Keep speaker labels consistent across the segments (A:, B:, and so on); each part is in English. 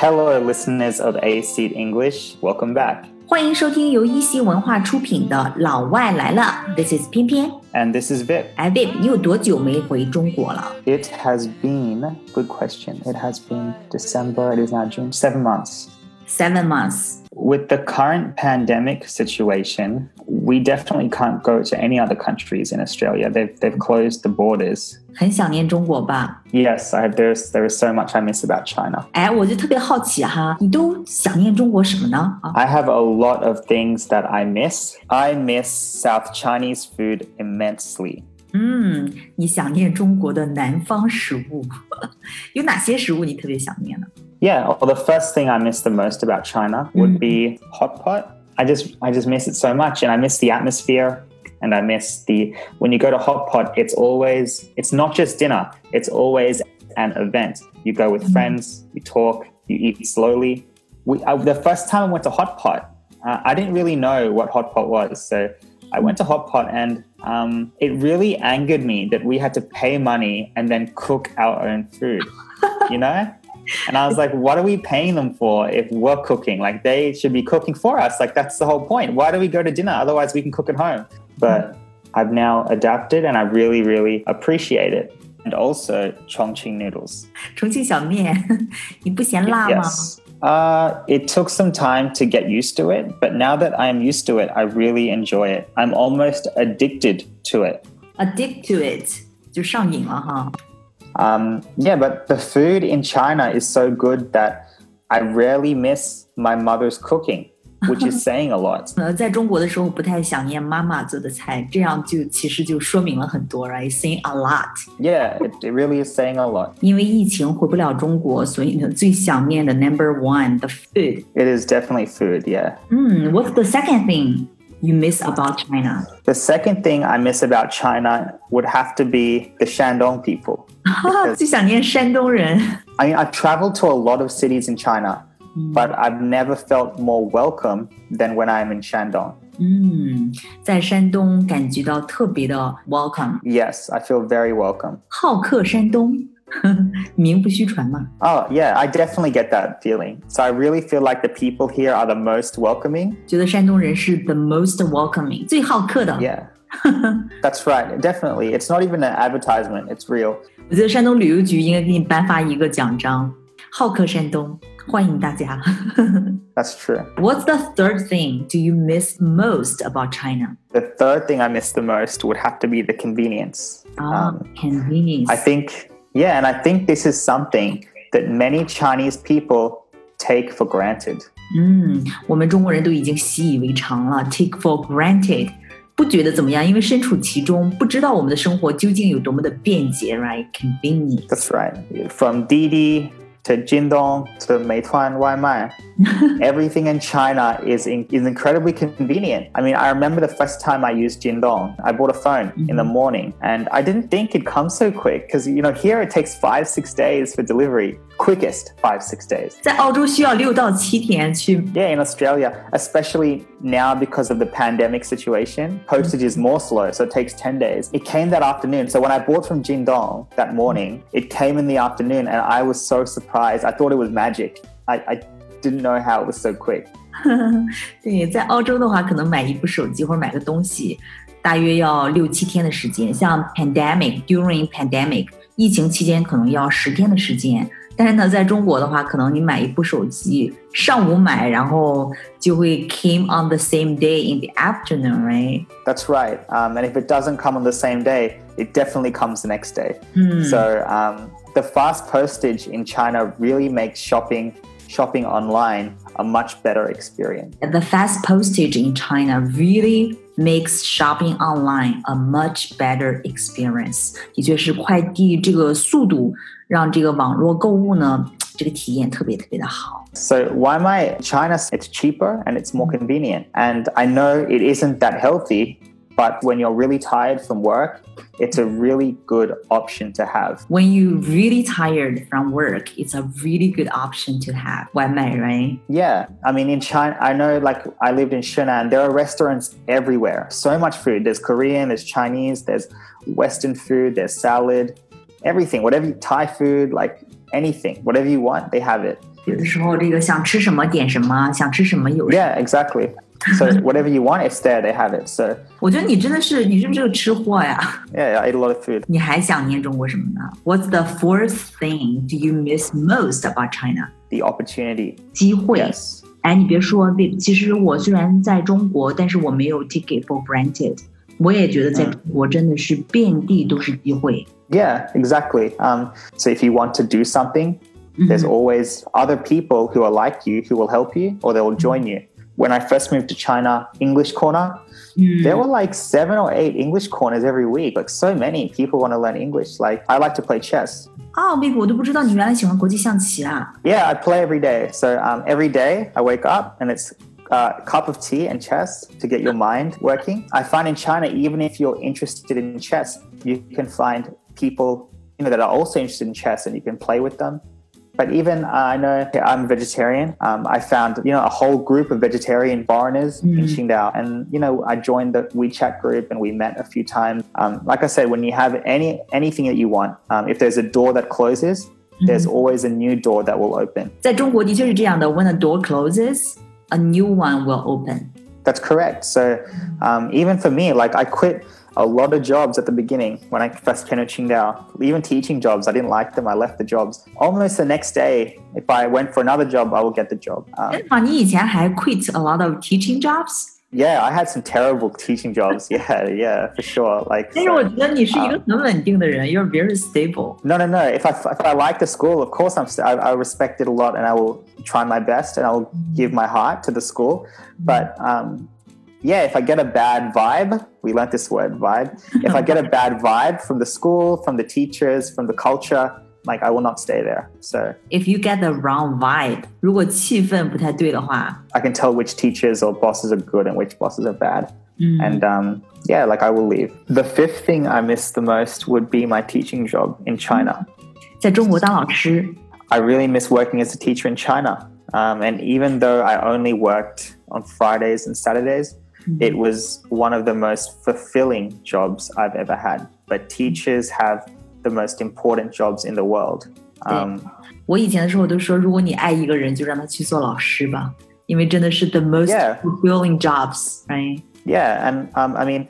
A: Hello, listeners of A Seed English. Welcome back.
B: 欢迎收听由一席文化出品的《老外来了》，This is 翩翩
A: ，and this is Vip.
B: 哎，Vip，你有多久没回中国了
A: ？It has been good question. It has been December. It is now June. Seven months.
B: Seven months
A: With the current pandemic situation, we definitely can't go to any other countries in Australia. They've, they've closed the borders.
B: 很想念中国吧？
A: Yes, I, there's, there is so much I miss about China.
B: 哎，我就特别好奇哈，你都想念中国什么呢？啊，
A: I have a lot of things that I miss. I miss South Chinese food immensely.
B: 嗯，你想念中国的南方食物，有哪些食物你特别想念呢？
A: Yeah, well, the first thing I miss the most about China would be hot pot. I just I just miss it so much and I miss the atmosphere and I miss the when you go to hot pot it's always it's not just dinner, it's always an event. You go with friends, you talk, you eat slowly. We uh, the first time I went to hot pot, uh, I didn't really know what hot pot was. So I went to hot pot and um, it really angered me that we had to pay money and then cook our own food. You know? And I was like, what are we paying them for if we're cooking? Like they should be cooking for us. Like that's the whole point. Why do we go to dinner? Otherwise we can cook at home. But I've now adapted and I really, really appreciate it. And also Chongqing noodles.
B: 重庆小面，你不嫌辣吗
A: Yes. Uh, it took some time to get used to it, but now that I'm used to it, I really enjoy it. I'm almost addicted to it.
B: Addict to it，就上瘾了哈。
A: Um, yeah, but the food in China is so good that I rarely miss my mother's cooking, which is saying a lot.
B: 呃，在中国的时候不太想念妈妈做的菜，这样就其实就说明了很多，right? Saying a lot。
A: Yeah, it, it really is saying a lot.
B: 因为疫情回不了中国，所以呢，最想念的 number one the food。
A: It is definitely food, yeah.
B: 嗯，What's the second thing you miss about China？
A: The second thing I miss about China would have to be the Shandong people.
B: 最想念山东人。
A: I mean, I've traveled to a lot of cities in China, but I've never felt more welcome than when I'm in Shandong.
B: 嗯，在山东感觉到特别的 welcome，
A: Yes, I feel very welcome.
B: 好客山东， 名不虚传嘛。
A: Oh, yeah, I definitely get that feeling. So I really feel like the people here are the most welcoming.
B: 觉得山东人是 the most welcoming，最好客的。
A: Yeah. That's right. Definitely. It's not even an advertisement, it's real.
B: 我觉得山东旅游局应该给你颁发一个奖章，好客山东，欢迎大家。
A: That's true.
B: What's the third thing do you miss most about China?
A: The third thing I miss the most would have to be the convenience.
B: Ah,
A: Um,
B: convenience.
A: I think, yeah, and I think this is something that many Chinese people take for granted.
B: 嗯，我们中国人都已经习以为常了，take for granted，不觉得怎么样？因为身处其中，不知道我们的生活究竟有多么的便捷，right？convenient。
A: That's right. From Didi to Jindong to Meituan Waimai, everything in China is in, is incredibly convenient. I mean, I remember the first time I used Jindong. I bought a phone in the morning, and I didn't think it'd come so quick because you know here it takes five six days for delivery. Quickest five six days.
B: 在澳洲需要六到七天去
A: Yeah, in Australia, especially now because of the pandemic situation, postage is more slow, so it takes 10 days. It came that afternoon. So when I bought from Jindong that morning, it came in the afternoon and I was so surprised. I thought it was magic. I, I didn't know how it was so quick.
B: 对，在澳洲的话，可能买一部手机或者买个东西，大约要六七天的时间。像 pandemic during pandemic 疫情期间，可能要十天的时间。但是呢，在中国的话，可能你买一部手机，上午买，然后就会 came on the same day in the afternoon, right？
A: That's right. Um, and if it doesn't come on the same day, it definitely comes the next day.
B: 嗯
A: So um, the fast postage in China really makes shopping shopping online a much better experience.
B: The fast postage in China really makes shopping online a much better experience。的确是快递这个速度让这个网络购物呢，这个体验特别特别的好。
A: So why am I China? It's cheaper and it's more convenient. And I know it isn't that healthy, but when you're really tired from work, it's a really good option to have.
B: When you're really tired from work, it's a really good option to have. Waimai, right?
A: Yeah. I mean, in China, I know like I lived in Shenzhen, there are restaurants everywhere. So much food. There's Korean, there's Chinese, there's Western food, there's salad, everything. Whatever Thai food, like anything, whatever you want, they have it. Yeah, exactly. So whatever you want, it's there. They have it. So
B: 我觉得你真的是，你是不是个吃货呀？
A: yeah, I ate a lot of food.
B: 你还想念中国什么呢？What's the fourth thing do you miss most about China？
A: The opportunity.
B: 机会。
A: Yes.
B: 哎，你别说，别其实我虽然在中国，但是我没有 take it for granted。我也觉得在中国真的是遍地都是机会。
A: Yeah, exactly. Um, so if you want to do something, there's always other people who are like you who will help you or they will join you. when I first moved to China, English corner, hmm. there were like seven or eight English corners every week. Like so many people want to learn English. Like I like to play chess.
B: Oh,
A: yeah, I play every day. So um, every day I wake up and it's uh, cup of tea and chess to get your mind working. I find in China, even if you're interested in chess, you can find people you know that are also interested in chess, and you can play with them. But even uh, I know I'm a vegetarian. Um, I found you know a whole group of vegetarian foreigners in Qingdao, and you know I joined the WeChat group and we met a few times. Um, like I said, when you have any anything that you want, um, if there's a door that closes, there's always a new door that will open.
B: 在中国的确是这样的，When a door closes, a new one will open。
A: That's correct. So um, even for me, like I quit a lot of jobs at the beginning when I first came to Qingdao. Even teaching jobs, I didn't like them. I left the jobs. Almost the next day, if I went for another job, I will get the job. Um,
B: 真的吗？你以前还 quit a lot of teaching jobs？
A: yeah, I had some terrible teaching jobs. Yeah, yeah, for sure. Like,
B: 但是我
A: so-
B: 觉得你是一个很稳定的人，You're very stable。
A: no, no, no. If I if I like the school, of course I'm. St- I, I respect it a lot, and I will try my best, and I will give my heart to the school. But um, yeah, if I get a bad vibe, we learned this word vibe. If I get a bad vibe from the school, from the teachers, from the culture, like I will not stay there. So
B: If you get the wrong vibe，如果气氛不太对的话，
A: I can tell which teachers or bosses are good and which bosses are bad. And um, yeah, like I will leave. The fifth thing I miss the most would be my teaching job in China.
B: 在中国当老师，
A: I really miss working as a teacher in China. Um, and even though I only worked on Fridays and Saturdays, it was one of the most fulfilling jobs I've ever had. But teachers have the most important jobs in the world. Um,
B: 我以前的时候都说，如果你爱一个人，就让他去做老师吧，因为真的是 the most
A: Yeah.
B: fulfilling jobs，right？
A: yeah, and um, I mean,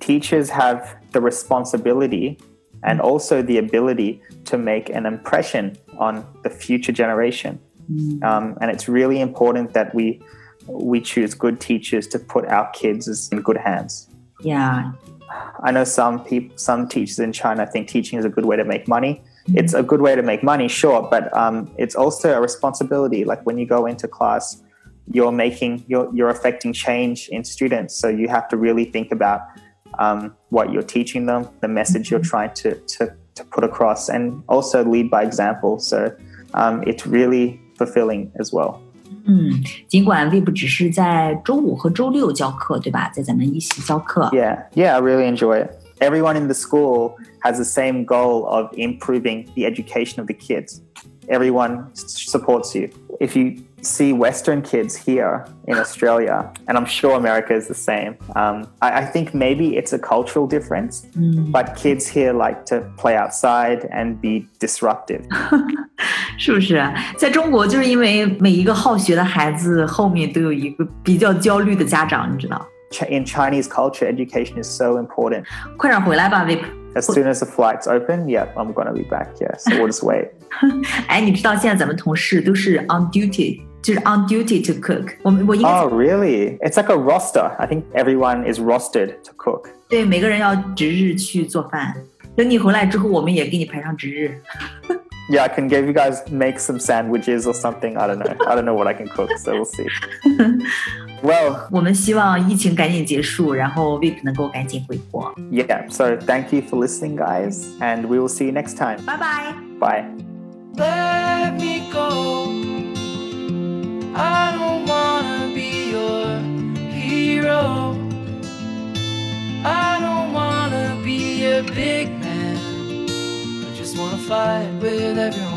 A: teachers have the responsibility and also the ability to make an impression on the future generation. Um, and it's really important that we we choose good teachers to put our kids in good hands. Yeah，I know some people, some teachers in China think teaching is a good way to make money. It's a good way to make money, sure, but um, it's also a responsibility. Like when you go into class, you're making, you're, you're affecting change in students. So you have to really think about um, what you're teaching them, the message you're trying to, to, to put across, and also lead by example. So um, it's really fulfilling as well.
B: 嗯，尽管 Vip 只是在周五和周六教课，对吧？在咱们一起教课。
A: Yeah, yeah, I really enjoy it. Everyone in the school has the same goal of improving the education of the kids. Everyone supports you. If you see Western kids here in Australia, and I'm sure America is the same, um, I, I think maybe it's a cultural difference, but kids here like to play outside and be disruptive.
B: 是不是？在中国，就是因为每一个好学的孩子后面都有一个比较焦虑的家长，你知道？
A: Ch- In Chinese culture, education is so important.
B: 快点回来吧，Vip。
A: As soon as the flights open, yeah, I'm going to be back. Yeah, so we'll just wait.
B: 哎，你知道现在咱们同事都是 on duty， to on duty to cook
A: Oh really? It's like a roster. I think everyone is rostered to cook.
B: 对，每个人要值日去做饭。等你回来之后，我们也给你排上值日。
A: yeah, I can give you guys make some sandwiches or something. I don't know. I don't know what I can cook, so we'll see. Well,
B: 我们希望疫情赶紧结束，然后 Vip
A: Yeah. so thank you for listening, guys, and we will see you next time.
B: Bye bye.
A: Bye.
C: Let me go. I don't wanna be your hero. I don't wanna be a big man. I just wanna fight with everyone